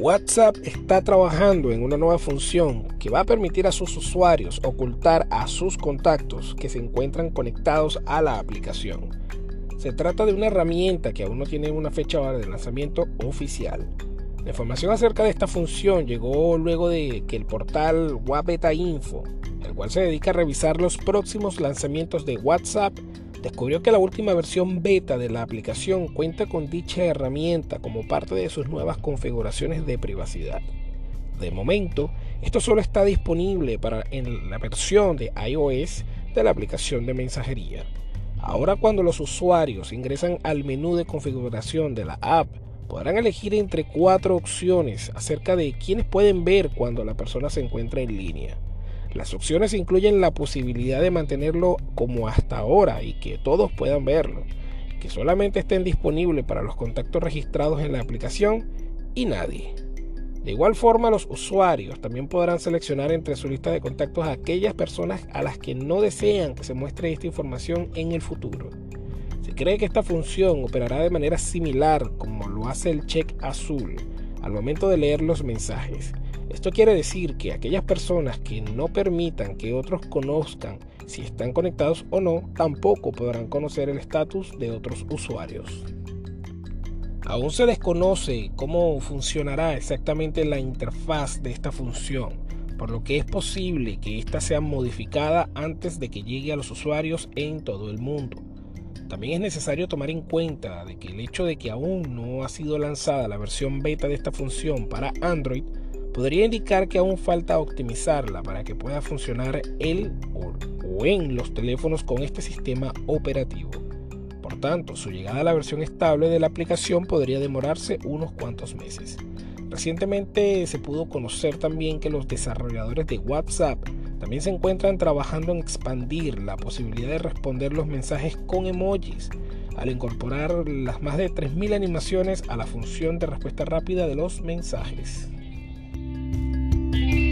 WhatsApp está trabajando en una nueva función que va a permitir a sus usuarios ocultar a sus contactos que se encuentran conectados a la aplicación. Se trata de una herramienta que aún no tiene una fecha de lanzamiento oficial. La información acerca de esta función llegó luego de que el portal WebBeta Info, el cual se dedica a revisar los próximos lanzamientos de WhatsApp, descubrió que la última versión beta de la aplicación cuenta con dicha herramienta como parte de sus nuevas configuraciones de privacidad. De momento, esto solo está disponible para en la versión de iOS de la aplicación de mensajería. Ahora cuando los usuarios ingresan al menú de configuración de la app, podrán elegir entre cuatro opciones acerca de quiénes pueden ver cuando la persona se encuentra en línea. Las opciones incluyen la posibilidad de mantenerlo como hasta ahora y que todos puedan verlo, que solamente estén disponibles para los contactos registrados en la aplicación y nadie. De igual forma, los usuarios también podrán seleccionar entre su lista de contactos a aquellas personas a las que no desean que se muestre esta información en el futuro. Se cree que esta función operará de manera similar como lo hace el check azul al momento de leer los mensajes esto quiere decir que aquellas personas que no permitan que otros conozcan si están conectados o no, tampoco podrán conocer el estatus de otros usuarios. Aún se desconoce cómo funcionará exactamente la interfaz de esta función, por lo que es posible que ésta sea modificada antes de que llegue a los usuarios en todo el mundo. También es necesario tomar en cuenta de que el hecho de que aún no ha sido lanzada la versión beta de esta función para Android podría indicar que aún falta optimizarla para que pueda funcionar el o en los teléfonos con este sistema operativo. Por tanto, su llegada a la versión estable de la aplicación podría demorarse unos cuantos meses. Recientemente se pudo conocer también que los desarrolladores de WhatsApp también se encuentran trabajando en expandir la posibilidad de responder los mensajes con emojis al incorporar las más de 3.000 animaciones a la función de respuesta rápida de los mensajes. Bye.